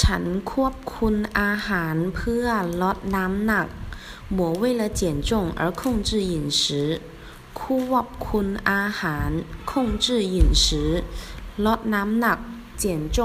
ฉันควบคุมอาหารเพื่อลดน้ำหนัก我为了减重而控制饮食ควบคุมอาหาร控制饮食ลดน้ำหนัก减重